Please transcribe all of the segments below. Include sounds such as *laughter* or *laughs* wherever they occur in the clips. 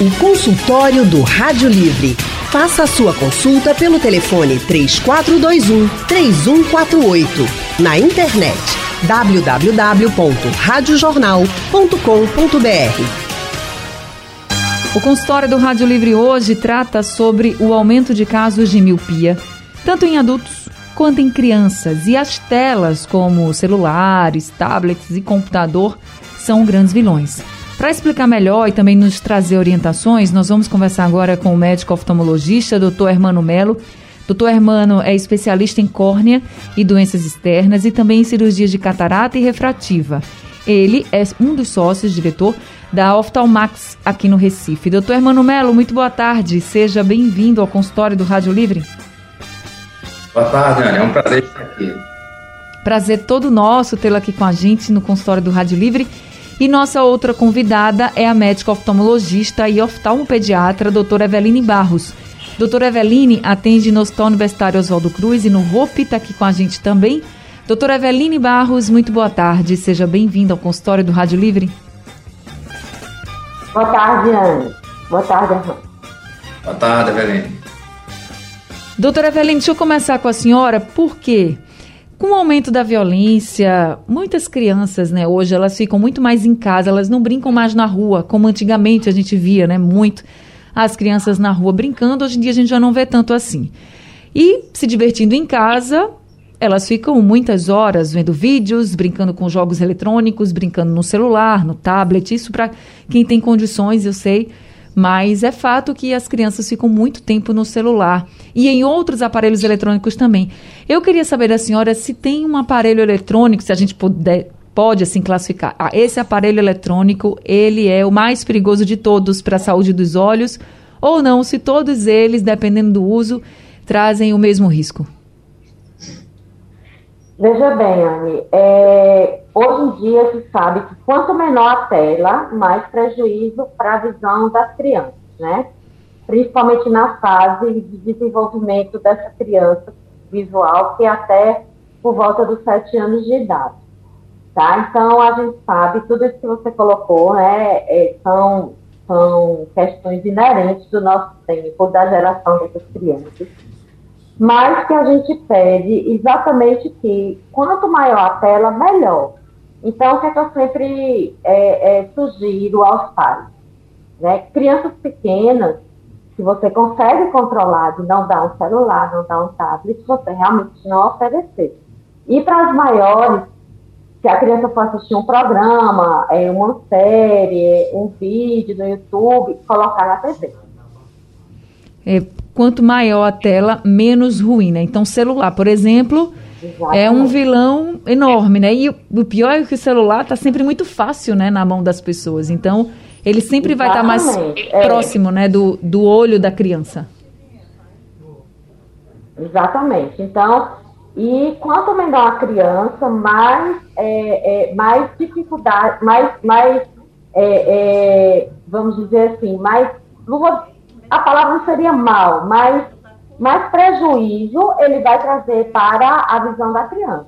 O consultório do Rádio Livre. Faça a sua consulta pelo telefone 3421 3148. Na internet www.radiojornal.com.br. O consultório do Rádio Livre hoje trata sobre o aumento de casos de miopia, tanto em adultos quanto em crianças, e as telas como celulares, tablets e computador são grandes vilões. Para explicar melhor e também nos trazer orientações, nós vamos conversar agora com o médico oftalmologista, Dr. Hermano Melo. Dr. Hermano é especialista em córnea e doenças externas e também em cirurgias de catarata e refrativa. Ele é um dos sócios, diretor da Oftalmax aqui no Recife. Doutor Hermano Melo, muito boa tarde. Seja bem-vindo ao consultório do Rádio Livre. Boa tarde, Ana. É um prazer estar aqui. Prazer todo nosso tê-lo aqui com a gente no consultório do Rádio Livre. E nossa outra convidada é a médica oftalmologista e oftalmopediatra, doutora Eveline Barros. Doutora Eveline atende no Hospital Universitário Oswaldo Cruz e no ROP, está aqui com a gente também. Doutora Eveline Barros, muito boa tarde. Seja bem-vinda ao consultório do Rádio Livre. Boa tarde, Ana. Boa tarde, Ana. Boa tarde, Eveline. Doutora Eveline, deixa eu começar com a senhora, por quê? Com o aumento da violência, muitas crianças, né, hoje elas ficam muito mais em casa, elas não brincam mais na rua, como antigamente a gente via, né, muito as crianças na rua brincando, hoje em dia a gente já não vê tanto assim. E se divertindo em casa, elas ficam muitas horas vendo vídeos, brincando com jogos eletrônicos, brincando no celular, no tablet, isso para quem tem condições, eu sei, mas é fato que as crianças ficam muito tempo no celular e em outros aparelhos eletrônicos também. Eu queria saber da senhora se tem um aparelho eletrônico, se a gente puder, pode assim classificar. Ah, esse aparelho eletrônico, ele é o mais perigoso de todos para a saúde dos olhos ou não, se todos eles, dependendo do uso, trazem o mesmo risco. Veja bem, Anne, é, hoje em dia se sabe que quanto menor a tela, mais prejuízo para a visão das crianças, né? Principalmente na fase de desenvolvimento dessa criança visual, que é até por volta dos sete anos de idade. Tá? Então, a gente sabe, tudo isso que você colocou, né, é, são, são questões inerentes do nosso tempo, da geração dessas crianças mas que a gente pede exatamente que quanto maior a tela, melhor. Então, o que, é que eu sempre é, é, sugiro aos pais? Né? Crianças pequenas, que você consegue controlar de não dar um celular, não dar um tablet, você realmente não oferecer. E para as maiores, que a criança for assistir um programa, é, uma série, um vídeo no YouTube, colocar na TV. Quanto maior a tela, menos ruim, né? Então, celular, por exemplo, Exatamente. é um vilão enorme, né? E o, pior é que o celular está sempre muito fácil, né, na mão das pessoas. Então, ele sempre Exatamente. vai estar tá mais é. próximo, né, do, do olho da criança. Exatamente. Então, e quanto menor a criança, mais, é, é, mais dificuldade, mais, mais é, é, vamos dizer assim, mais a palavra não seria mal, mas mais prejuízo ele vai trazer para a visão da criança.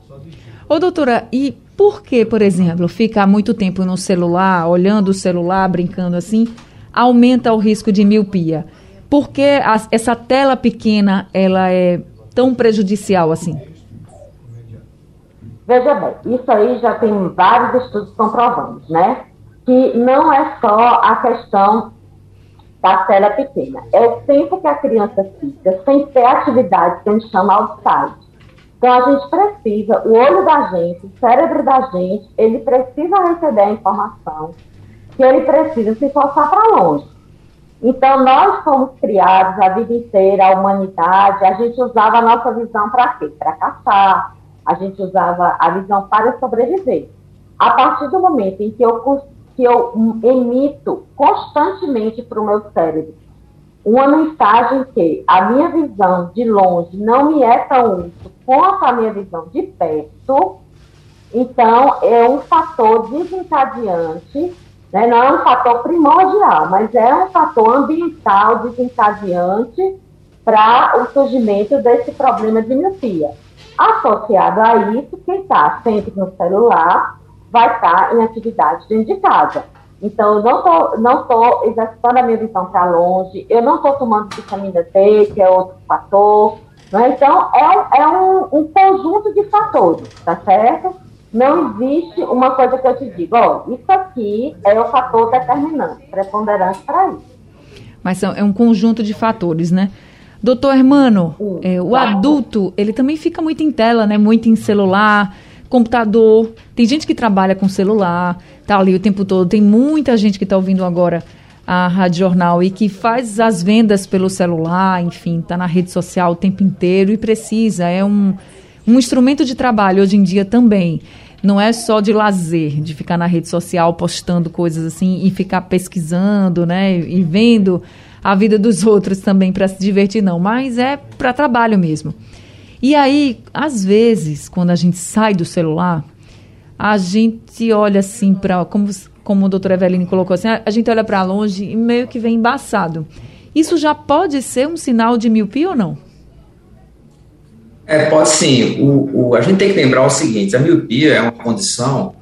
Ô, doutora, e por que, por exemplo, ficar muito tempo no celular, olhando o celular, brincando assim, aumenta o risco de miopia? Por que a, essa tela pequena ela é tão prejudicial assim? Veja bem, isso aí já tem vários estudos comprovando, né? Que não é só a questão parcela pequena. É o tempo que a criança fica sem ter atividade que a gente chama outside. Então, a gente precisa, o olho da gente, o cérebro da gente, ele precisa receber a informação que ele precisa se forçar para longe. Então, nós fomos criados a vida inteira, a humanidade, a gente usava a nossa visão para quê? Para caçar, a gente usava a visão para sobreviver. A partir do momento em que eu que eu emito constantemente para o meu cérebro uma mensagem que a minha visão de longe não me é tão útil quanto a minha visão de perto, então é um fator desencadeante, né? não é um fator primordial, mas é um fator ambiental desencadeante para o surgimento desse problema de miopia. Associado a isso, quem está sempre no celular vai estar em atividade dentro de casa. Então, eu não estou não tô exercitando a minha visão para longe, eu não estou tomando vitamina D, que é outro fator. Né? Então, é, é um, um, conjunto de fatores, tá certo? Não existe uma coisa que eu te digo, ó, isso aqui é o fator determinante, preponderante para isso. Mas é um conjunto de fatores, né? Doutor Hermano, é, o adulto, ele também fica muito em tela, né? Muito em celular, computador. Tem gente que trabalha com celular, tá ali o tempo todo. Tem muita gente que está ouvindo agora a Rádio Jornal e que faz as vendas pelo celular, enfim, está na rede social o tempo inteiro e precisa. É um, um instrumento de trabalho hoje em dia também. Não é só de lazer, de ficar na rede social postando coisas assim e ficar pesquisando, né? E vendo a vida dos *laughs* outros também para se divertir, não, mas é para trabalho mesmo. E aí, às vezes, quando a gente sai do celular, a gente olha assim para, como, como o doutor Eveline colocou assim, a gente olha para longe e meio que vem embaçado. Isso já pode ser um sinal de miopia ou não? É, pode sim. O, o, a gente tem que lembrar o seguinte: a miopia é uma condição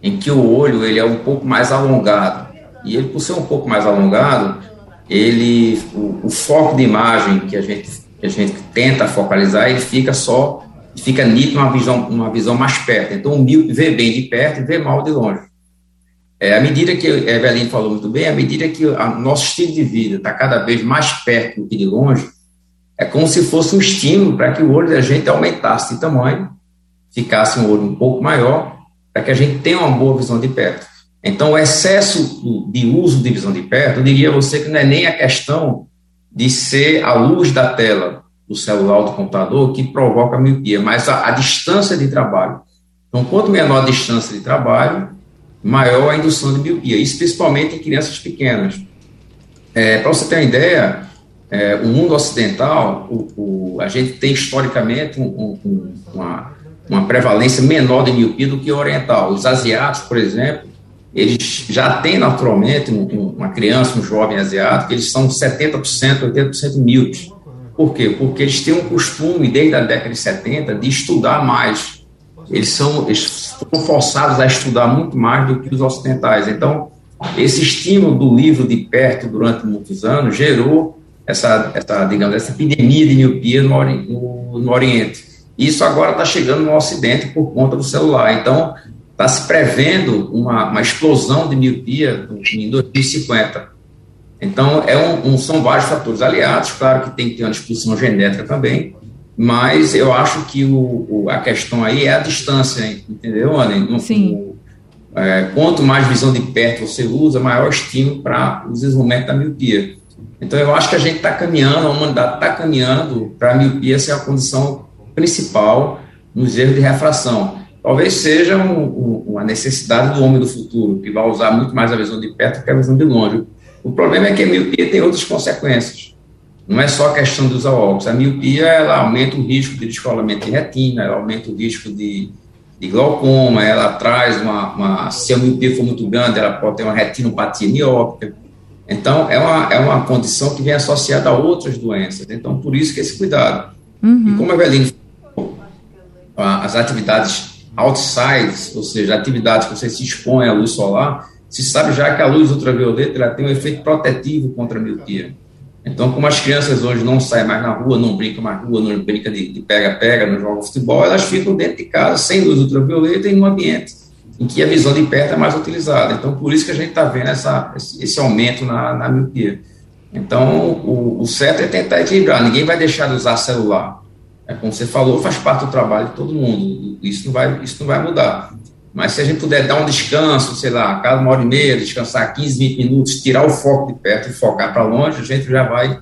em que o olho ele é um pouco mais alongado. E ele, por ser um pouco mais alongado, ele o, o, foco de imagem que a gente que a gente tenta focalizar ele fica só fica nítido uma visão uma visão mais perto. Então o míope vê bem de perto e vê mal de longe. É à medida que a Evelyn falou muito bem à medida que o nosso estilo de vida está cada vez mais perto do que de longe é como se fosse um estímulo para que o olho da gente aumentasse de tamanho ficasse um olho um pouco maior para que a gente tenha uma boa visão de perto. Então, o excesso de uso de visão de perto, eu diria a você que não é nem a questão de ser a luz da tela do celular ou do computador que provoca a miopia, mas a, a distância de trabalho. Então, quanto menor a distância de trabalho, maior a indução de miopia, isso principalmente em crianças pequenas. É, Para você ter uma ideia, é, o mundo ocidental, o, o, a gente tem historicamente um, um, uma, uma prevalência menor de miopia do que o oriental. Os asiáticos, por exemplo, eles já têm naturalmente, uma criança, um jovem asiático, eles são 70%, 80% míopes. Por quê? Porque eles têm um costume, desde a década de 70, de estudar mais. Eles, são, eles foram forçados a estudar muito mais do que os ocidentais. Então, esse estímulo do livro de perto durante muitos anos gerou essa, essa digamos, essa epidemia de miopia no, no, no Oriente. Isso agora está chegando no Ocidente por conta do celular. Então, está se prevendo uma, uma, explosão de miopia em 2050. Então, é um, um, são vários fatores aliados, claro que tem que ter uma disposição genética também, mas eu acho que o, o, a questão aí é a distância, entendeu, Anne? Sim. é, quanto mais visão de perto você usa, maior estímulo para o desenvolvimento da miopia. Então, eu acho que a gente está caminhando, a humanidade está caminhando para a miopia ser a condição principal nos erros de refração talvez seja um, um, uma necessidade do homem do futuro, que vai usar muito mais a visão de perto que a visão de longe. O problema é que a miopia tem outras consequências. Não é só a questão de usar óculos. A miopia ela aumenta o risco de descolamento de retina, ela aumenta o risco de, de glaucoma, ela traz uma, uma, Se a miopia for muito grande, ela pode ter uma retinopatia miópica. Então, é uma, é uma condição que vem associada a outras doenças. Então, por isso que esse cuidado. Uhum. E como a Eveline falou, as atividades outsides, ou seja, atividades que você se expõe à luz solar, se sabe já que a luz ultravioleta ela tem um efeito protetivo contra a miopia. Então, como as crianças hoje não saem mais na rua, não brincam mais na rua, não brincam de pega-pega, não jogam futebol, elas ficam dentro de casa, sem luz ultravioleta, em um ambiente em que a visão de perto é mais utilizada. Então, por isso que a gente está vendo essa, esse aumento na, na miopia. Então, o, o certo é tentar equilibrar. Ninguém vai deixar de usar celular. É, como você falou, faz parte do trabalho de todo mundo. Isso não vai, isso não vai mudar. Mas se a gente puder dar um descanso, sei lá, cada uma hora e meia, descansar 15, 20 minutos, tirar o foco de perto e focar para longe, a gente já vai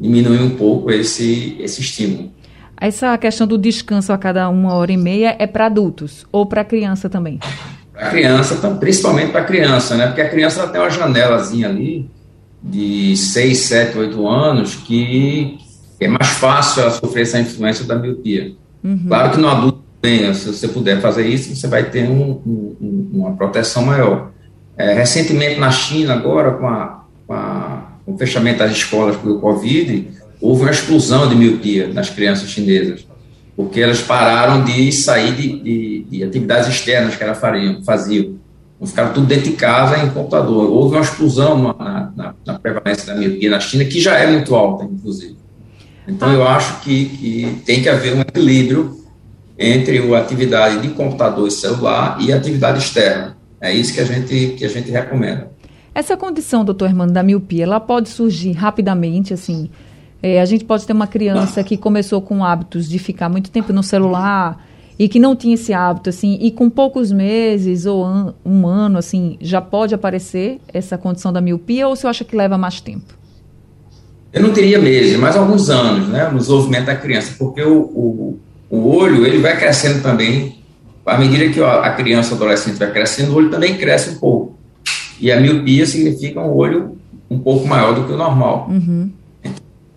diminuir um pouco esse, esse estímulo. Essa questão do descanso a cada uma hora e meia é para adultos ou para criança também? Para criança, principalmente para criança, né? Porque a criança ela tem uma janelazinha ali de 6, 7, 8 anos que, é mais fácil ela sofrer essa influência da miopia. Uhum. Claro que no adulto, bem, se você puder fazer isso, você vai ter um, um, uma proteção maior. É, recentemente na China, agora, com, a, com, a, com, o fechamento das escolas pelo Covid, houve uma explosão de miopia nas crianças chinesas, porque elas pararam de sair de, de, de atividades externas que elas faziam, faziam. Ficaram tudo dentro de casa em computador. Houve uma explosão na, na, na prevalência da miopia na China, que já é muito alta, inclusive. Então, eu acho que, que tem que haver um equilíbrio entre a atividade de computador e celular e a atividade externa. É isso que a gente, que a gente recomenda. Essa condição, doutor Hermano, da miopia, ela pode surgir rapidamente, assim? É, a gente pode ter uma criança que começou com hábitos de ficar muito tempo no celular e que não tinha esse hábito, assim, e com poucos meses ou an um ano, assim, já pode aparecer essa condição da miopia ou você acha que leva mais tempo? Eu não teria meses, mas alguns anos, né, no desenvolvimento da criança, porque o, o, o olho, ele vai crescendo também, à medida que a criança, o adolescente vai crescendo, o olho também cresce um pouco. E a miopia significa um olho um pouco maior do que o normal. Uhum.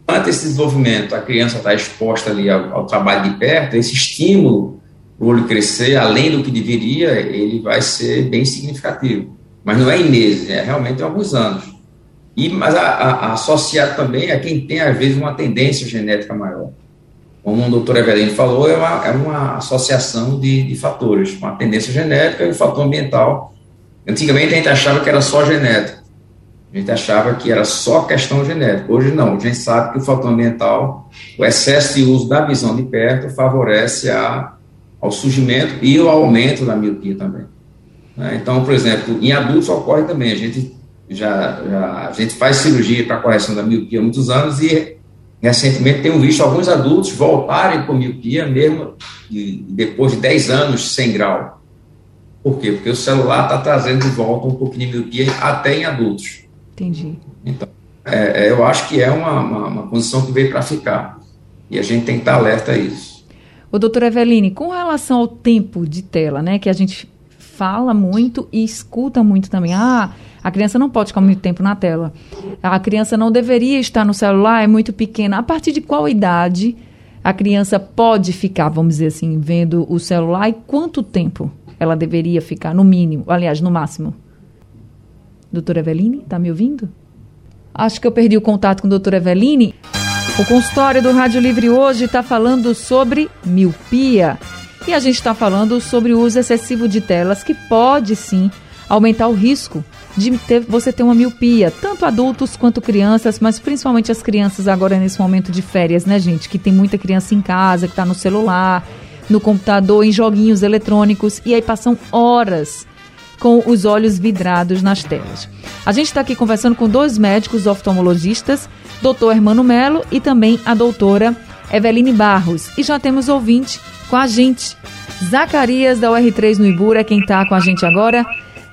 Durante esse desenvolvimento, a criança está exposta ali ao, ao, trabalho de perto, esse estímulo para o olho crescer, além do que deveria, ele vai ser bem significativo. Mas não é em meses, é realmente em alguns anos. E, mas a, a, associado também a quem tem, às vezes, uma tendência genética maior. Como o doutor Evelino falou, é uma, é uma associação de, de fatores, uma tendência genética e um fator ambiental Antigamente a gente achava que era só genético. A gente achava que era só questão genética. Hoje não, a gente sabe que o fator ambiental, o excesso de uso da visão de perto favorece a, ao surgimento e ao aumento da miopia também. Né? Então, por exemplo, em adultos ocorre também. A gente já, já a gente faz cirurgia para correção da miopia há muitos anos e recentemente tenho visto alguns adultos voltarem com miopia mesmo depois de 10 anos sem grau. Por quê? Porque o celular está trazendo de volta um pouquinho de miopia até em adultos. Entendi. Então, é, é, eu acho que é uma, uma, uma condição que veio para ficar. E a gente tem que estar tá alerta a isso. O doutor Eveline, com relação ao tempo de tela, né, que a gente fala muito e escuta muito também. Ah, a criança não pode ficar muito tempo na tela. A criança não deveria estar no celular, é muito pequena. A partir de qual idade a criança pode ficar, vamos dizer assim, vendo o celular e quanto tempo? ela deveria ficar, no mínimo, aliás, no máximo. Doutora Eveline, está me ouvindo? Acho que eu perdi o contato com a doutora Eveline. O consultório do Rádio Livre hoje está falando sobre miopia. E a gente está falando sobre o uso excessivo de telas, que pode sim aumentar o risco de ter, você ter uma miopia, tanto adultos quanto crianças, mas principalmente as crianças agora nesse momento de férias, né, gente? Que tem muita criança em casa, que está no celular, no computador, em joguinhos eletrônicos e aí passam horas com os olhos vidrados nas telas. A gente está aqui conversando com dois médicos oftalmologistas, doutor Hermano Melo e também a doutora Eveline Barros. E já temos ouvinte com a gente. Zacarias da UR3 no Ibura, quem está com a gente agora.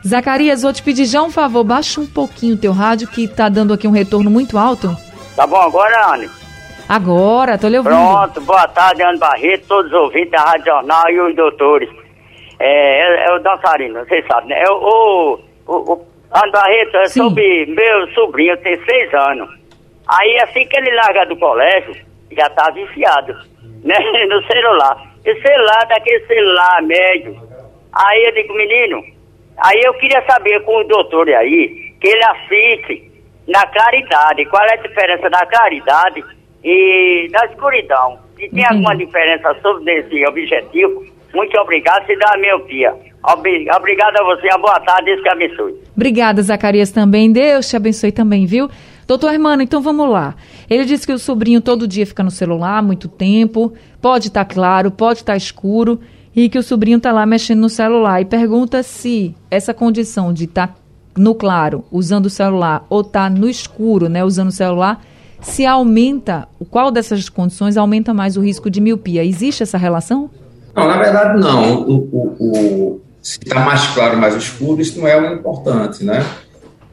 Zacarias, vou te pedir já um favor, baixa um pouquinho o teu rádio que está dando aqui um retorno muito alto. Tá bom agora, Anne? Agora, tô lhe ouvindo. Pronto, boa tarde, Ana Barreto, todos os ouvintes da Rádio Jornal e os doutores. É, é, é o dançarino, vocês sabem, né? É o, o, o Ana Barreto é sobre meu sobrinho, tem seis anos. Aí, assim que ele larga do colégio, já tá viciado, *laughs* né? No celular. E celular, daquele celular médio. Aí eu digo, menino, aí eu queria saber com o doutor aí, que ele assiste na caridade. Qual é a diferença da caridade e da escuridão. Se tem uhum. alguma diferença sobre esse objetivo, muito obrigado, se dá a miopia. Obrigado a você, uma boa tarde, Deus te abençoe. Obrigada, Zacarias, também. Deus te abençoe também, viu? Doutor Hermano, então vamos lá. Ele disse que o sobrinho todo dia fica no celular muito tempo, pode estar tá claro, pode estar tá escuro, e que o sobrinho está lá mexendo no celular. E pergunta se essa condição de estar tá no claro, usando o celular, ou estar tá no escuro, né, usando o celular, se aumenta, qual dessas condições aumenta mais o risco de miopia? Existe essa relação? Não, na verdade não. O, o, o se está mais claro, mais escuro, isso não é o importante, né?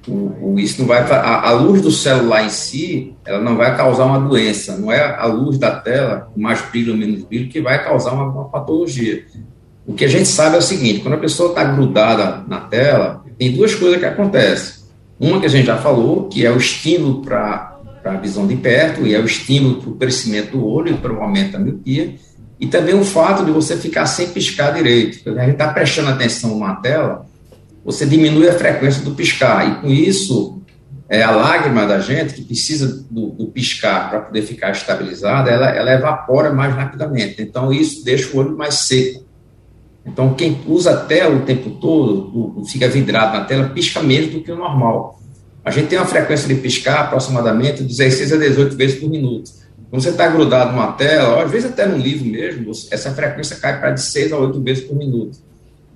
O, isso não vai a, a, luz do celular em si, ela não vai causar uma doença. Não é a luz da tela, mais brilho ou menos brilho, que vai causar uma, uma patologia. O que a gente sabe é o seguinte: quando a pessoa está grudada na tela, tem duas coisas que acontecem. Uma que a gente já falou, que é o estímulo para a visão de perto, e é o estímulo para o crescimento do olho para o aumento da miopia, e também o fato de você ficar sem piscar direito. A gente está prestando atenção numa tela, você diminui a frequência do piscar, e com isso, é, a lágrima da gente, que precisa do, do piscar para poder ficar estabilizada, ela, ela evapora mais rapidamente. Então, isso deixa o olho mais seco. Então, quem usa a tela o tempo todo, fica vidrado na tela, pisca menos do que o normal. A gente tem uma frequência de piscar aproximadamente 16 a 18 vezes por minuto. Quando você está grudado numa tela, ou às vezes até no livro mesmo, essa frequência cai para de 6 a 8 vezes por minuto.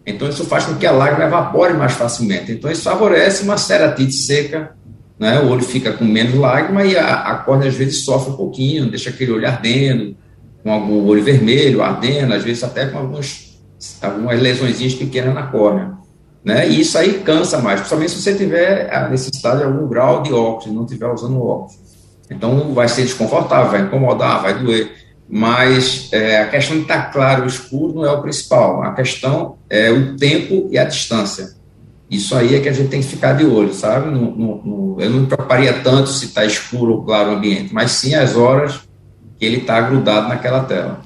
Então, isso faz com que a lágrima evapore mais facilmente. Então, isso favorece uma ceratite seca, né? o olho fica com menos lágrima e a, a córnea, às vezes, sofre um pouquinho, deixa aquele olho ardendo, com algum olho vermelho, ardendo, às vezes até com alguns, algumas lesões pequenas na córnea. Né? E isso aí cansa mais, principalmente se você tiver a necessidade de algum grau de óculos, não estiver usando óculos. Então, vai ser desconfortável, vai incomodar, vai doer mas é, a questão de estar claro ou escuro não é o principal, a questão é o tempo e a distância. Isso aí é que a gente tem que ficar de olho, sabe? No, no, no, eu não me preocuparia tanto se está escuro ou claro o ambiente, mas sim as horas que ele está grudado naquela tela.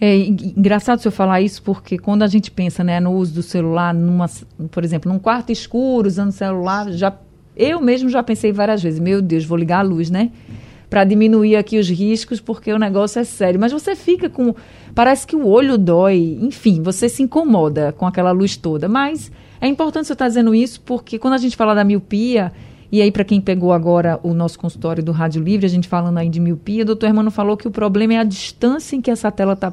É engraçado o senhor falar isso, porque quando a gente pensa né, no uso do celular, numa, por exemplo, num quarto escuro, usando celular, já, eu mesmo já pensei várias vezes, meu Deus, vou ligar a luz, né? Para diminuir aqui os riscos, porque o negócio é sério. Mas você fica com. Parece que o olho dói, enfim, você se incomoda com aquela luz toda. Mas é importante você estar tá dizendo isso, porque quando a gente fala da miopia, e aí, para quem pegou agora o nosso consultório do Rádio Livre, a gente falando aí de miopia, o doutor Hermano falou que o problema é a distância em que essa tela está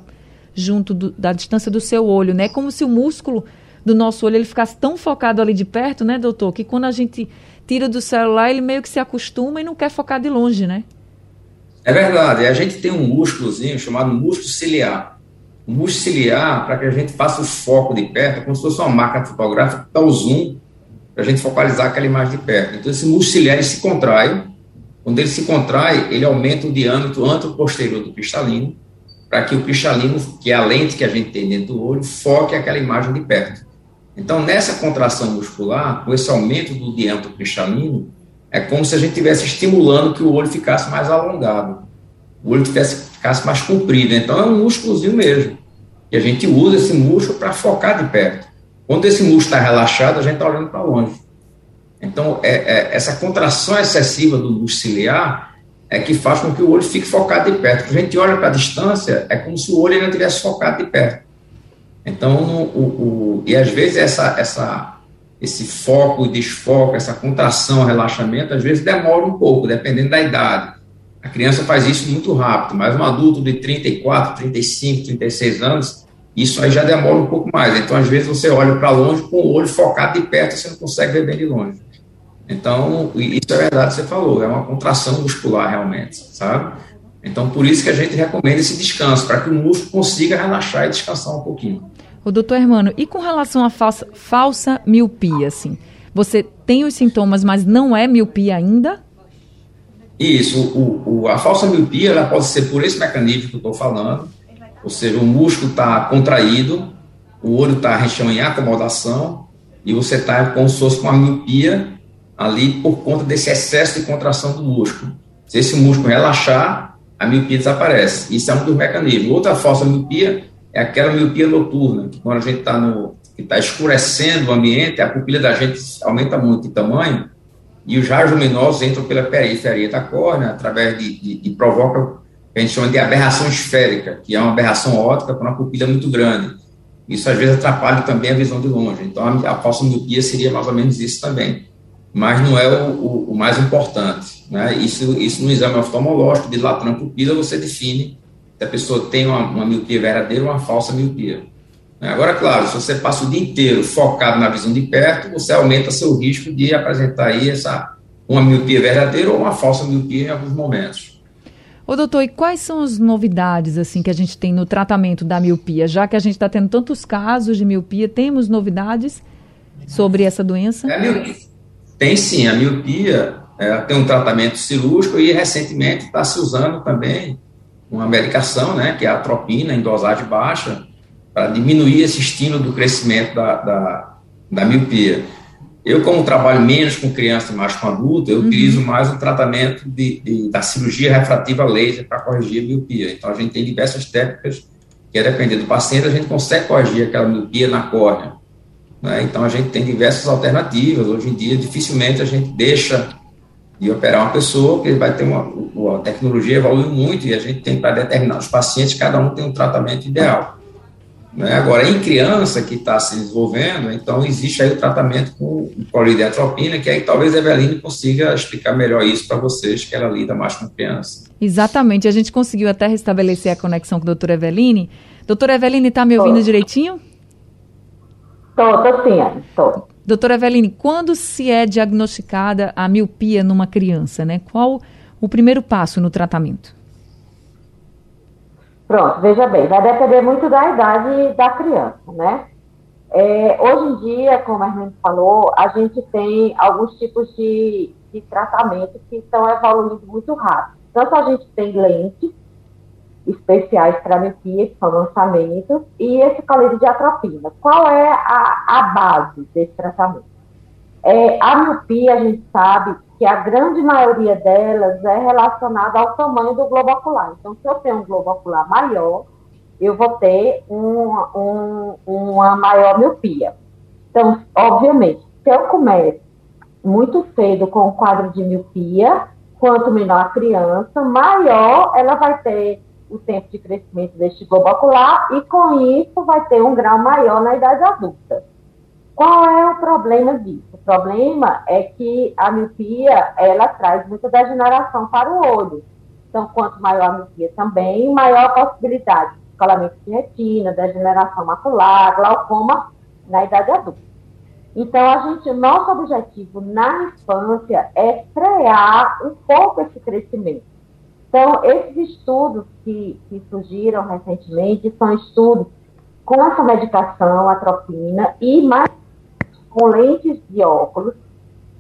junto do, da distância do seu olho, né? Como se o músculo do nosso olho ele ficasse tão focado ali de perto, né, doutor, que quando a gente tira do celular, ele meio que se acostuma e não quer focar de longe, né? É verdade. A gente tem um músculozinho chamado músculo ciliar. O músculo ciliar, para que a gente faça o foco de perto, é como se fosse uma máquina fotográfica, dá o zoom, para a gente focalizar aquela imagem de perto. Então, esse músculo ciliar ele se contrai. Quando ele se contrai, ele aumenta o diâmetro anteroposterior do cristalino, para que o cristalino, que é a lente que a gente tem dentro do olho, foque aquela imagem de perto. Então, nessa contração muscular, com esse aumento do diâmetro cristalino, é como se a gente estivesse estimulando que o olho ficasse mais alongado, o olho tivesse, ficasse mais comprido. Então é um músculozinho mesmo. E a gente usa esse músculo para focar de perto. Quando esse músculo está relaxado, a gente está olhando para longe. Então, é, é, essa contração excessiva do músculo ciliar é que faz com que o olho fique focado de perto. Quando a gente olha para a distância, é como se o olho ainda tivesse focado de perto. Então, no, o, o, e às vezes essa, essa esse foco e desfoco, essa contração, relaxamento, às vezes demora um pouco, dependendo da idade. A criança faz isso muito rápido, mas um adulto de 34, 35, 36 anos, isso aí já demora um pouco mais. Então, às vezes, você olha para longe com o olho focado de perto, você não consegue ver bem de longe. Então, isso é verdade, você falou, é uma contração muscular realmente, sabe? Então, por isso que a gente recomenda esse descanso, para que o músculo consiga relaxar e descansar um pouquinho. O doutor Hermano, e com relação à falsa, falsa miopia, assim? Você tem os sintomas, mas não é miopia ainda? Isso, o, o, a falsa miopia ela pode ser por esse mecanismo que eu estou falando, ou seja, o músculo está contraído, o olho está região em acomodação, e você está como se fosse com a miopia ali por conta desse excesso de contração do músculo. Se esse músculo relaxar, a miopia desaparece. Isso é um dos mecanismos. Outra falsa miopia é aquela miopia noturna, que quando a gente está no que está escurecendo o ambiente, a pupila da gente aumenta muito de tamanho e os raios luminosos entram pela periferia da córnea através de, de, de provoca a gente chama de aberração esférica, que é uma aberração óptica com uma pupila muito grande. Isso às vezes atrapalha também a visão de longe. Então a, a falsa miopia seria mais ou menos isso também, mas não é o, o, o mais importante. Né? Isso, isso no exame oftalmológico de latrão pupila você define se a pessoa tem uma, uma miopia verdadeira ou uma falsa miopia. Né? Agora, claro, se você passa o dia inteiro focado na visão de perto, você aumenta seu risco de apresentar aí essa, uma miopia verdadeira ou uma falsa miopia em alguns momentos. Ô doutor, e quais são as novidades assim que a gente tem no tratamento da miopia? Já que a gente está tendo tantos casos de miopia, temos novidades sobre essa doença? É, tem sim, a miopia é, tem um tratamento cirúrgico e recentemente está se usando também uma medicação, né, que é a atropina, em dosagem baixa, para diminuir esse estímulo do crescimento da, da, da, miopia. Eu, como trabalho menos com criança e mais com adulto, eu uhum. utilizo mais um tratamento de, de, da cirurgia refrativa laser para corrigir a miopia. Então, a gente tem diversas técnicas que, a depender do paciente, a gente consegue corrigir aquela miopia na córnea. Né? Então, a gente tem diversas alternativas. Hoje em dia, dificilmente a gente deixa de operar uma pessoa, que vai ter uma, a tecnologia evoluiu muito e a gente tem para determinados pacientes, cada um tem um tratamento ideal. Né? Agora, em criança que está se desenvolvendo, então existe aí o tratamento com polidiatropina, que aí talvez a Eveline consiga explicar melhor isso para vocês, que ela lida mais com criança. Exatamente, a gente conseguiu até restabelecer a conexão com a doutora Eveline. Doutora Eveline, está me ouvindo direitinho? Estou, estou sim, estou. Doutora Eveline, quando se é diagnosticada a miopia numa criança, né? Qual o primeiro passo no tratamento? Pronto, veja bem, vai depender muito da idade da criança, né? É, hoje em dia, como a gente falou, a gente tem alguns tipos de, de tratamento que estão evoluindo muito rápido. Tanto a gente tem lentes especiais para miopia, que são lançamentos, e esse colírio de atropina. Qual é a, a base desse tratamento? É, a miopia, a gente sabe que a grande maioria delas é relacionada ao tamanho do globo ocular. Então, se eu tenho um globo ocular maior, eu vou ter um, um, uma maior miopia. Então, obviamente, se eu começo muito cedo com o quadro de miopia, quanto menor a criança, maior ela vai ter o tempo de crescimento deste globo ocular e, com isso, vai ter um grau maior na idade adulta. Qual é o problema disso? O problema é que a miopia, ela traz muita degeneração para o olho. Então, quanto maior a miopia também, maior a possibilidade de escolamento de retina, degeneração macular, glaucoma na idade adulta. Então, a gente, nosso objetivo na infância é frear um pouco esse crescimento. Então, esses estudos que, que surgiram recentemente são estudos com essa medicação, atropina, e mais com lentes de óculos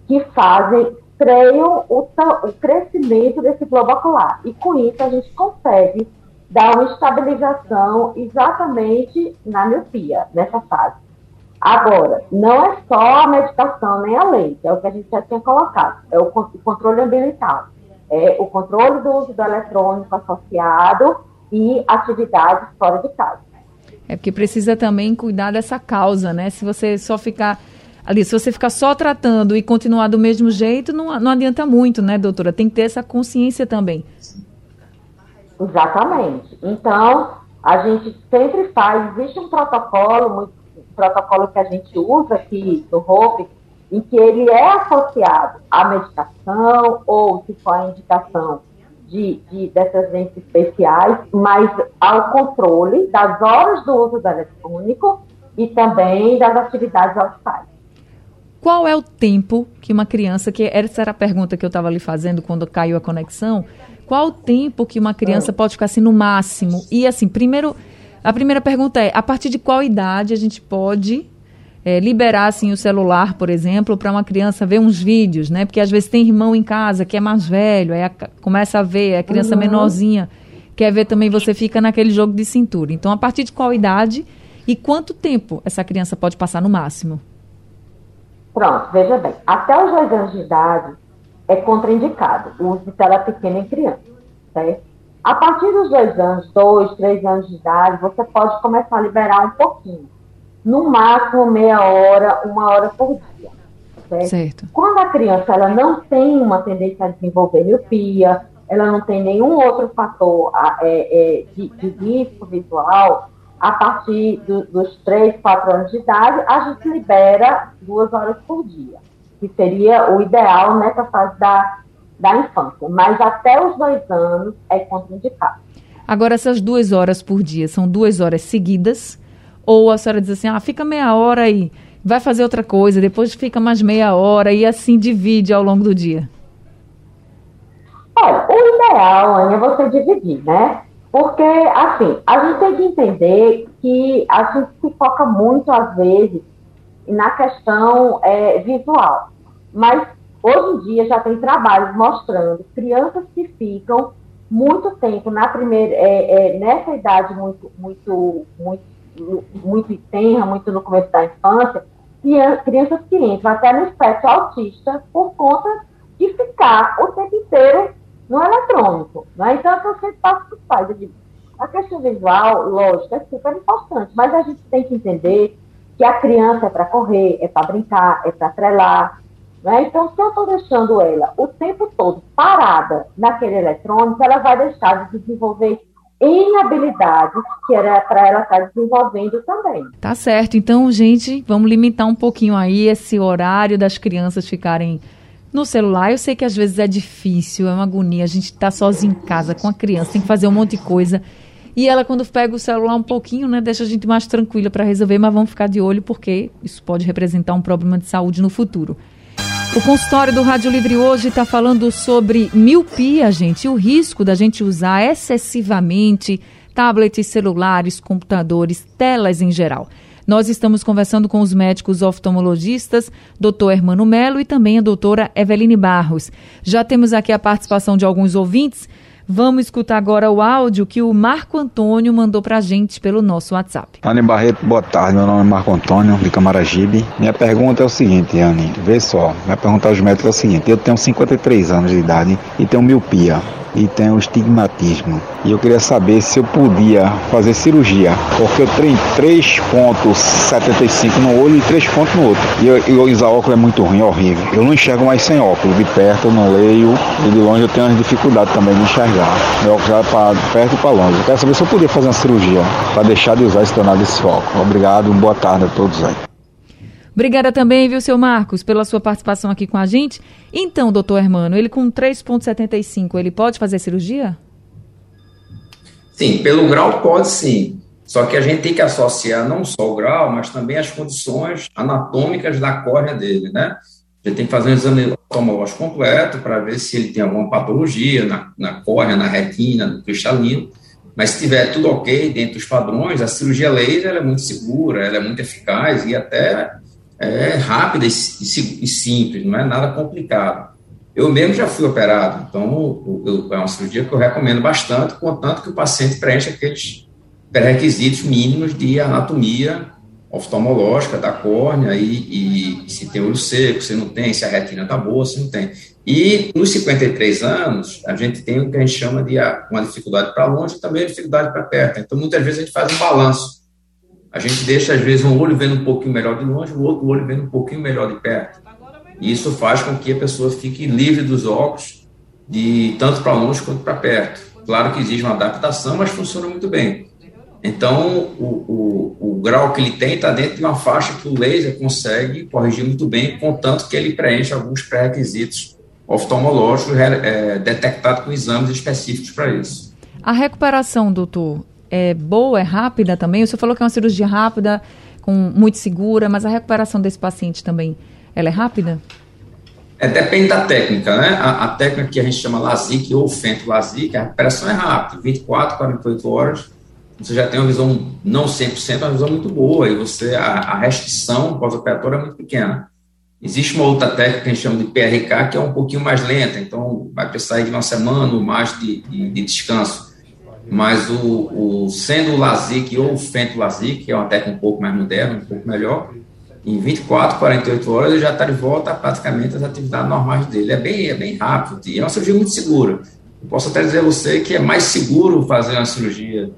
que fazem, freiam o, o crescimento desse globo ocular. E com isso a gente consegue dar uma estabilização exatamente na miopia, nessa fase. Agora, não é só a medicação nem a lente, é o que a gente já tinha colocado, é o, o controle ambiental, é o controle do uso do eletrônico associado e atividades fora de casa. É porque precisa também cuidar dessa causa, né? Se você só ficar ali, se você ficar só tratando e continuar do mesmo jeito, não, não adianta muito, né, doutora? Tem que ter essa consciência também. Exatamente. Então, a gente sempre faz, existe um protocolo, um protocolo que a gente usa aqui do HOPE, em que ele é associado à medicação ou, se for a indicação de, de, dessas lentes especiais, mas ao controle das horas do uso do eletrônico e também das atividades outside. Qual é o tempo que uma criança, que essa era a pergunta que eu estava lhe fazendo quando caiu a conexão, qual o tempo que uma criança é. pode ficar assim no máximo? E assim, primeiro, a primeira pergunta é, a partir de qual idade a gente pode é, liberar assim o celular, por exemplo, para uma criança ver uns vídeos, né? Porque às vezes tem irmão em casa que é mais velho, aí a, começa a ver, a criança uhum. menorzinha quer ver também, você fica naquele jogo de cintura. Então, a partir de qual idade e quanto tempo essa criança pode passar no máximo? Pronto, veja bem. Até os dois anos de idade é contraindicado o uso de tela pequena em criança, certo? A partir dos dois anos, dois, três anos de idade, você pode começar a liberar um pouquinho. No máximo meia hora, uma hora por dia. Certo? certo. Quando a criança ela não tem uma tendência a desenvolver miopia, ela não tem nenhum outro fator é, é, de, de risco visual, a partir do, dos 3, 4 anos de idade, a gente libera duas horas por dia, que seria o ideal nessa fase da, da infância. Mas até os dois anos é contraindicado. Agora, essas duas horas por dia são duas horas seguidas? Ou a senhora diz assim, ah, fica meia hora aí, vai fazer outra coisa, depois fica mais meia hora e assim divide ao longo do dia? Olha, o ideal, é você dividir, né? Porque, assim, a gente tem que entender que a gente se foca muito, às vezes, na questão é, visual. Mas, hoje em dia, já tem trabalhos mostrando crianças que ficam muito tempo na primeira, é, é, nessa idade muito, muito, muito, muito tenra, muito no começo da infância, crianças que entram até no espectro autista por conta de ficar o tempo inteiro no eletrônico. Né? Então, eu sempre passo para os pais. Eu digo, a questão visual, lógico, é super importante, mas a gente tem que entender que a criança é para correr, é para brincar, é para trelar. Né? Então, se eu estou deixando ela o tempo todo parada naquele eletrônico, ela vai deixar de desenvolver em habilidades que era para ela estar tá desenvolvendo também. Tá certo. Então, gente, vamos limitar um pouquinho aí esse horário das crianças ficarem no celular. Eu sei que às vezes é difícil, é uma agonia. A gente tá sozinho em casa com a criança, tem que fazer um monte de coisa. E ela, quando pega o celular um pouquinho, né, deixa a gente mais tranquila para resolver, mas vamos ficar de olho porque isso pode representar um problema de saúde no futuro. O consultório do Rádio Livre hoje está falando sobre miopia, gente, o risco da gente usar excessivamente tablets, celulares, computadores, telas em geral. Nós estamos conversando com os médicos oftalmologistas, doutor Hermano Melo e também a doutora Eveline Barros. Já temos aqui a participação de alguns ouvintes. Vamos escutar agora o áudio que o Marco Antônio mandou pra gente pelo nosso WhatsApp. Anne Barreto, boa tarde. Meu nome é Marco Antônio, de Camaragibe. Minha pergunta é o seguinte, Anne. Vê só, minha pergunta aos médicos é o seguinte: eu tenho 53 anos de idade e tenho miopia e tenho estigmatismo. E eu queria saber se eu podia fazer cirurgia, porque eu tenho 3,75 no olho e 3 pontos no outro. E eu, usar óculos é muito ruim, é horrível. Eu não enxergo mais sem óculos. De perto eu não leio e de longe eu tenho as dificuldades também de enxergar. Meu óculos é para perto e para longe. Eu quero saber se eu podia fazer uma cirurgia para deixar de usar esse danado desse óculos. Obrigado, boa tarde a todos aí. Obrigada também, viu, seu Marcos, pela sua participação aqui com a gente. Então, doutor Hermano, ele com 3,75, ele pode fazer cirurgia? Sim, pelo grau pode sim. Só que a gente tem que associar não só o grau, mas também as condições anatômicas da córnea dele, né? A gente tem que fazer um exame oftalmológico completo para ver se ele tem alguma patologia na, na córnea, na retina, no cristalino. Mas se tiver tudo ok dentro dos padrões, a cirurgia laser é muito segura, ela é muito eficaz e até é rápida e, e, simples, não é nada complicado. Eu mesmo já fui operado, então eu, é uma cirurgia que eu recomendo bastante, contanto que o paciente preencha aqueles pré-requisitos mínimos de anatomia oftalmológica da córnea e, e, se tem olho seco, se não tem, se a retina está boa, se não tem. E nos 53 anos, a gente tem o que a gente chama de uma dificuldade para longe e também dificuldade para perto. Então, muitas vezes a gente faz um balanço a gente deixa, às vezes, um olho vendo um pouquinho melhor de longe, o outro olho vendo um pouquinho melhor de perto. E isso faz com que a pessoa fique livre dos óculos, de tanto para longe quanto para perto. Claro que exige uma adaptação, mas funciona muito bem. Então, o, o, o grau que ele tem está dentro de uma faixa que o laser consegue corrigir muito bem, contanto que ele preenche alguns pré-requisitos oftalmológicos é, detectados com exames específicos para isso. A recuperação, doutor, é boa, é rápida também? O senhor falou que é uma cirurgia rápida, com, muito segura, mas a recuperação desse paciente também, ela é rápida? É, depende da técnica, né? A, a, técnica que a gente chama LASIK ou fento LASIK, a recuperação é rápida, 24, 48 horas, você já tem uma visão, não 100%, uma visão muito boa, e você, a, a restrição pós-operatória é muito pequena. Existe uma outra técnica que a gente chama de PRK, que é um pouquinho mais lenta, então vai precisar de uma semana ou mais de, de, de descanso mas o, o sendo o LASIK ou o Fento LASIK, que é uma técnica um pouco mais moderna, um pouco melhor, em 24, 48 horas ele já está de volta a praticamente as atividades normais dele. É bem, é bem rápido e é uma cirurgia muito segura. Eu posso até dizer a você que é mais seguro fazer uma cirurgia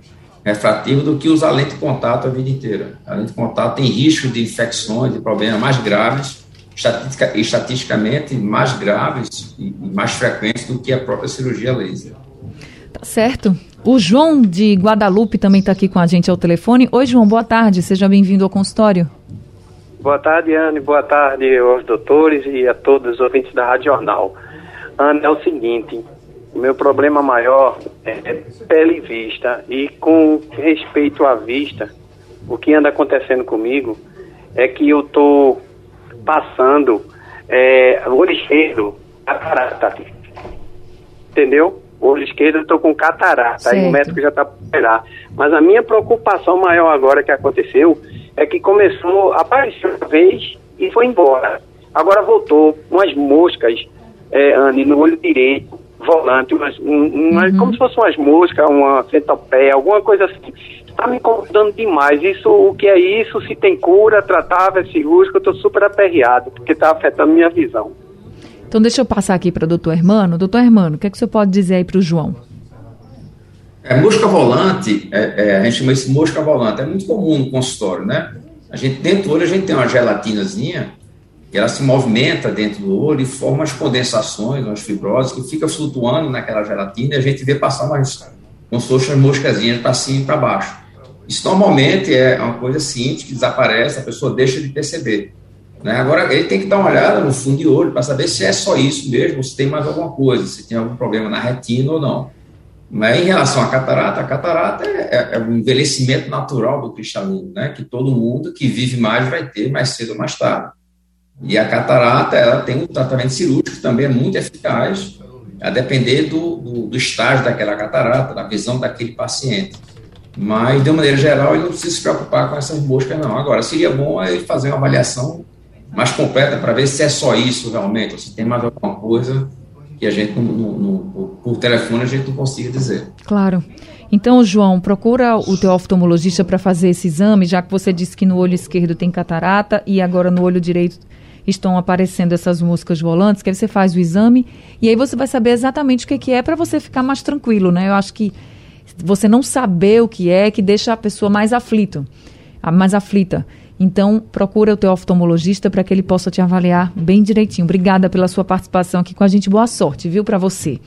refrativa do que usar lente de contato a vida inteira. A lente de contato tem risco de infecções, de problemas mais graves, estatisticamente mais graves e mais frequentes do que a própria cirurgia laser. Tá certo. O João de Guadalupe também está aqui com a gente ao telefone. Oi, João, boa tarde. Seja bem-vindo ao consultório. Boa tarde, Anne. Boa tarde aos doutores e a todos os ouvintes da Rádio Jornal. Anne, é o seguinte: o meu problema maior é pele e vista. E com respeito à vista, o que anda acontecendo comigo é que eu estou passando é, olho esquerdo, catarata. Entendeu? Olho esquerdo, eu estou com catarata, certo. aí o médico já está para operar. Mas a minha preocupação maior agora que aconteceu é que começou, apareceu uma vez e foi embora. Agora voltou, umas moscas, é, Anne, no olho direito, volante, umas, um, uhum. como se fossem umas moscas, uma centopeia, alguma coisa assim. Está me incomodando demais. Isso, o que é isso? Se tem cura, tratável, é cirúrgico, eu estou super aperreado, porque está afetando minha visão. Então, deixa eu passar aqui para o doutor Hermano. Doutor Hermano, o que, é que o senhor pode dizer aí para o João? É, mosca volante, é, é, a gente chama isso mosca volante, é muito comum no consultório, né? A gente, dentro do olho, a gente tem uma gelatinazinha, que ela se movimenta dentro do olho e forma as condensações, as fibroses, que fica flutuando naquela gelatina e a gente vê passar umas, como se moscazinhas para cima e para baixo. Isso normalmente é uma coisa simples, que desaparece, a pessoa deixa de perceber. Né? Agora, ele tem que dar uma olhada no fundo de olho para saber se é só isso mesmo, ou se tem mais alguma coisa, se tem algum problema na retina ou não. Mas em relação à catarata, a catarata é, é, é um envelhecimento natural do cristalino, né? que todo mundo que vive mais vai ter mais cedo ou mais tarde. E a catarata, ela tem um tratamento cirúrgico também é muito eficaz, a depender do, do, do estágio daquela catarata, da visão daquele paciente. Mas, de uma maneira geral, ele não precisa se preocupar com essas moscas, não. Agora, seria bom ele fazer uma avaliação mais completa para ver se é só isso realmente, ou se tem mais alguma coisa que a gente, no, no, no, por telefone, a gente não consiga dizer. Claro. Então, João, procura o teu oftalmologista para fazer esse exame, já que você disse que no olho esquerdo tem catarata e agora no olho direito estão aparecendo essas moscas volantes, que aí você faz o exame e aí você vai saber exatamente o que, que é para você ficar mais tranquilo, né? Eu acho que você não saber o que é que deixa a pessoa mais aflito, mais aflita. Então, procura o teu oftalmologista para que ele possa te avaliar bem direitinho. Obrigada pela sua participação aqui com a gente. Boa sorte, viu, para você.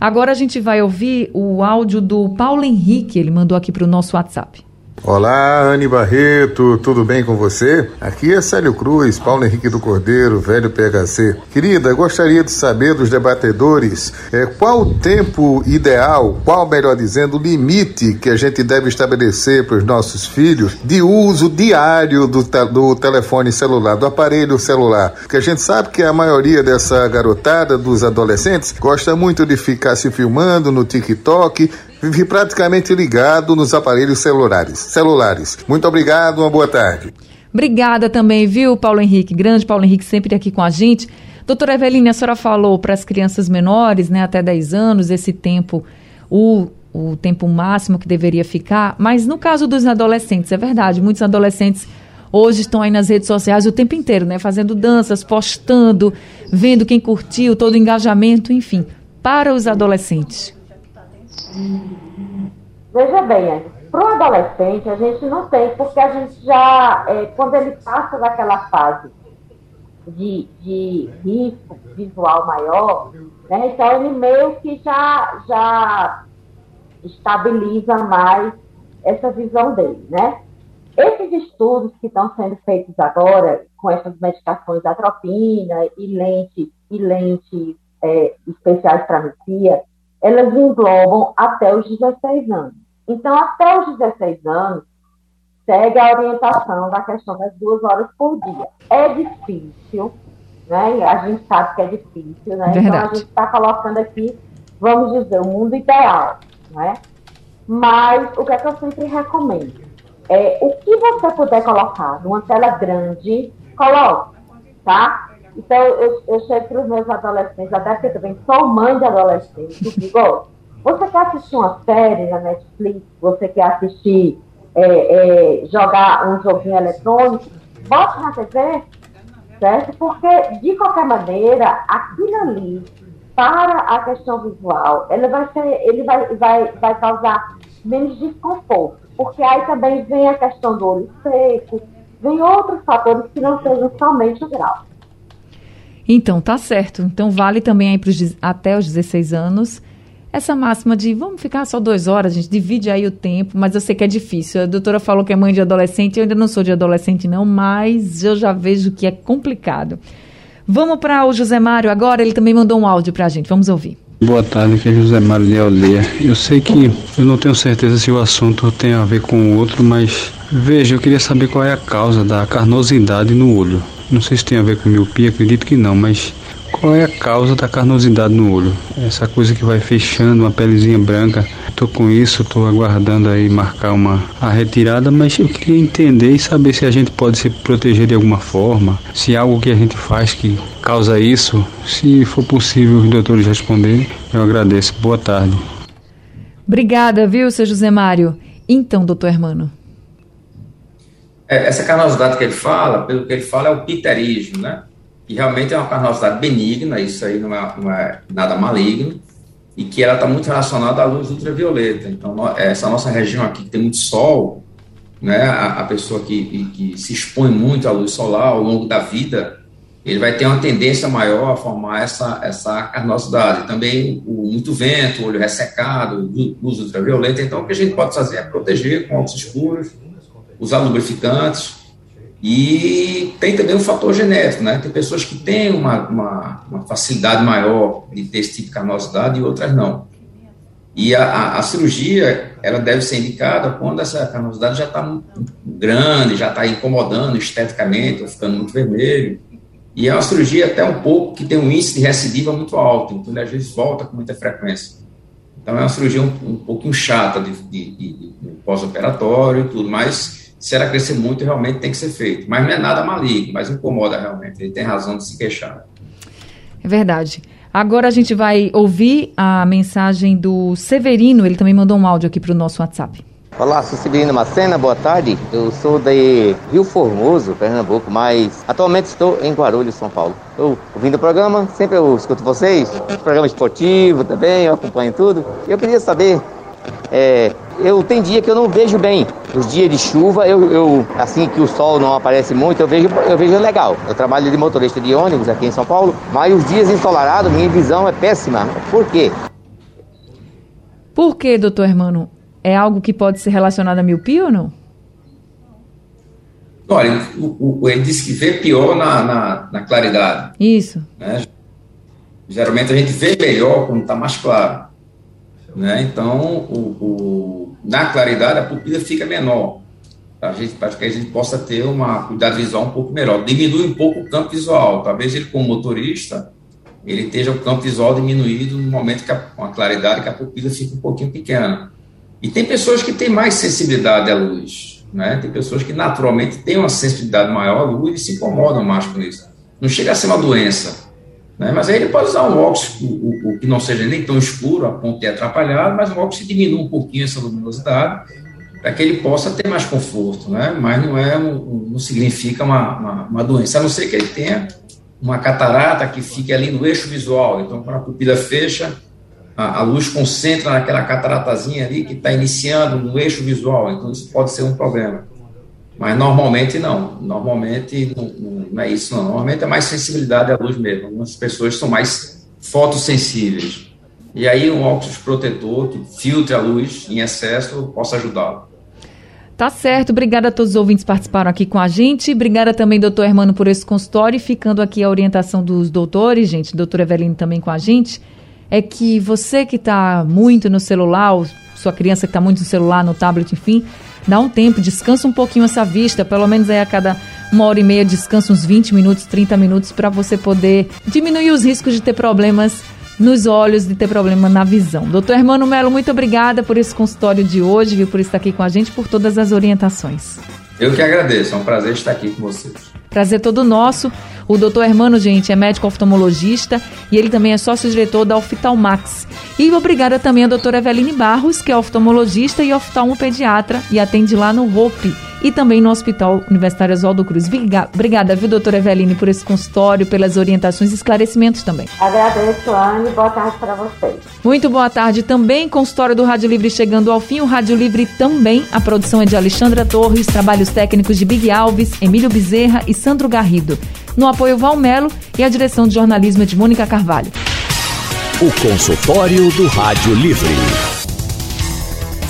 Agora a gente vai ouvir o áudio do Paulo Henrique, ele mandou aqui para o nosso WhatsApp. Olá, Anne Barreto, tudo bem com você? Aqui é Célio Cruz, Paulo Henrique do Cordeiro, velho PHC. Querida, gostaria de saber dos debatedores é, qual o tempo ideal, qual, melhor dizendo, o limite que a gente deve estabelecer para os nossos filhos de uso diário do, do telefone celular, do aparelho celular. Porque a gente sabe que a maioria dessa garotada, dos adolescentes, gosta muito de ficar se filmando no TikTok, vive praticamente ligado nos aparelhos celulares. celulares. Muito obrigado, uma boa tarde. Obrigada também, viu, Paulo Henrique? Grande Paulo Henrique sempre aqui com a gente. Doutora Eveline, a senhora falou para as crianças menores, né, até 10 anos, esse tempo, o, o tempo máximo que deveria ficar, mas no caso dos adolescentes, é verdade, muitos adolescentes hoje estão aí nas redes sociais o tempo inteiro, né, fazendo danças, postando, vendo quem curtiu, todo o engajamento, enfim, para os adolescentes. Veja bem, para o adolescente a gente não tem, porque a gente já, é, quando ele passa daquela fase de, de risco visual maior, né, então ele meio que já, já estabiliza mais essa visão dele, né? Esses estudos que estão sendo feitos agora, com essas medicações atropina e lentes e lentes é, especiais para miopia, elas englobam até os 16 anos. Então, até os 16 anos, segue a orientação da questão das duas horas por dia. É difícil, né? A gente sabe que é difícil, né? Verdade. Então, a gente está colocando aqui, vamos dizer, o mundo ideal, né? Mas o que, é que eu sempre recomendo? É, o que você puder colocar numa tela grande, coloque, tá? Então, eu, eu chego para os meus adolescentes, até porque também sou mãe de adolescentes, e digo, você quer assistir uma série na Netflix, você quer assistir, é, é, jogar um joguinho eletrônico, bote na TV, certo? Porque, de qualquer maneira, aquilo ali, para a questão visual, ele vai, ser, ele vai, vai, vai causar menos desconforto, porque aí também vem a questão do olho seco, vem outros fatores que não sejam somente o grau. Então, tá certo. Então, vale também aí pros, até os 16 anos essa máxima de vamos ficar só duas horas, a gente divide aí o tempo, mas eu sei que é difícil. A doutora falou que é mãe de adolescente, eu ainda não sou de adolescente, não, mas eu já vejo que é complicado. Vamos para o José Mário agora, ele também mandou um áudio para a gente, vamos ouvir. Boa tarde, aqui é José Mário de Aldeia. Eu sei que eu não tenho certeza se o assunto tem a ver com o outro, mas veja, eu queria saber qual é a causa da carnosidade no olho. Não sei se tem a ver com miopia, acredito que não, mas qual é a causa da carnosidade no olho? Essa coisa que vai fechando, uma pelezinha branca. Estou com isso, estou aguardando aí marcar uma a retirada, mas eu queria entender e saber se a gente pode se proteger de alguma forma, se algo que a gente faz que causa isso, se for possível os doutores responderem, eu agradeço. Boa tarde. Obrigada, viu, seu José Mário? Então, doutor Hermano. É, essa carnosidade que ele fala, pelo que ele fala, é o piterismo, né? E realmente é uma carnosidade benigna, isso aí não é, não é nada maligno, e que ela está muito relacionada à luz ultravioleta. Então, essa nossa região aqui que tem muito sol, né, a, a pessoa que, que, se expõe muito à luz solar ao longo da vida, ele vai ter uma tendência maior a formar essa, essa carnosidade. Também o muito vento, olho ressecado, luz ultravioleta. Então, o que a gente pode fazer é proteger com óculos escuros, usar lubrificantes. E tem também o fator genético, né? Tem pessoas que têm uma, uma, uma facilidade maior de ter esse tipo de carnosidade e outras não. E a, a, a, cirurgia, ela deve ser indicada quando essa carnosidade já está grande, já está incomodando esteticamente, ou ficando muito vermelho. E é uma cirurgia até um pouco que tem um índice de recidiva muito alto, então ele às vezes volta com muita frequência. Então é uma cirurgia um, um pouquinho chata de, de, de, de pós-operatório e tudo, mas se ela crescer muito, realmente tem que ser feito. Mas não é nada maligno, mas incomoda realmente, ele tem razão de se queixar. É verdade. Agora a gente vai ouvir a mensagem do Severino, ele também mandou um áudio aqui para o nosso WhatsApp. Olá, sou Severino Macena, boa tarde. Eu sou de Rio Formoso, Pernambuco, mas atualmente estou em Guarulhos, São Paulo. Estou ouvindo o programa, sempre eu escuto vocês, programa esportivo também, eu acompanho tudo. Eu queria saber é, eu tem dia que eu não vejo bem. Os dias de chuva, eu, eu, assim que o sol não aparece muito, eu vejo, eu vejo legal. Eu trabalho de motorista de ônibus aqui em São Paulo, mas os dias ensolarados, minha visão é péssima. Por quê? Por quê, doutor Hermano? É algo que pode ser relacionado à miopia ou não? Olha, o, o, ele disse que vê pior na, na, na claridade. Isso. Né? Geralmente a gente vê melhor quando está mais claro. Né? Então, o, o, na claridade, a pupila fica menor, para que a gente possa ter uma cuidado visual um pouco melhor. Diminui um pouco o campo visual. Talvez ele, como motorista, ele esteja o campo visual diminuído no momento que a, com a claridade que a pupila fica um pouquinho pequena. E tem pessoas que têm mais sensibilidade à luz, né? Tem pessoas que naturalmente têm uma sensibilidade maior à luz e se incomodam mais com isso. Não chega a ser uma doença, né? Mas aí ele pode usar um óculos o, o, que não seja nem tão escuro, a ponto de atrapalhar, mas um óculos que diminua um pouquinho essa luminosidade, para que ele possa ter mais conforto, né? mas não, é não significa uma, uma, uma, doença, a não ser que ele tenha uma catarata que fique ali no eixo visual. Então, quando a pupila fecha, a, a luz concentra naquela cataratazinha ali que está iniciando no eixo visual, então isso pode ser um problema. Mas normalmente não. Normalmente não, não, é isso, não. Normalmente é mais sensibilidade à luz mesmo. Algumas pessoas são mais fotossensíveis. E aí um óculos protetor que filtre a luz em excesso possa ajudá-lo. Tá certo, obrigada a todos os ouvintes que participaram aqui com a gente. Obrigada também, doutor Hermano, por esse consultório. E ficando aqui a orientação dos doutores, gente, doutor Evelino também com a gente, é que você que está muito no celular, sua criança que está muito no celular, no tablet, enfim, dá um tempo, descansa um pouquinho essa vista, pelo menos aí a cada uma hora e meia, descansa uns 20 minutos, 30 minutos, para você poder diminuir os riscos de ter problemas nos olhos, de ter problema na visão. Doutor Hermano Melo, muito obrigada por esse consultório de hoje, viu, por estar aqui com a gente, por todas as orientações. Eu que agradeço, é um prazer estar aqui com vocês. Prazer todo nosso. O doutor Hermano, gente, é médico oftalmologista e ele também é sócio-diretor da Oftalmax. E obrigada também a doutora Eveline Barros, que é oftalmologista e oftalmopediatra e atende lá no ROPE e também no Hospital Universitário Oswaldo Cruz. Obrigada, viu, doutora Eveline, por esse consultório, pelas orientações e esclarecimentos também. Agradeço, Anne. Boa tarde para vocês. Muito boa tarde também. Consultório do Rádio Livre chegando ao fim. O Rádio Livre também. A produção é de Alexandra Torres, trabalhos técnicos de Big Alves, Emílio Bezerra e Sandro Garrido. No apoio Valmelo e a direção de jornalismo é de Mônica Carvalho. O consultório do Rádio Livre.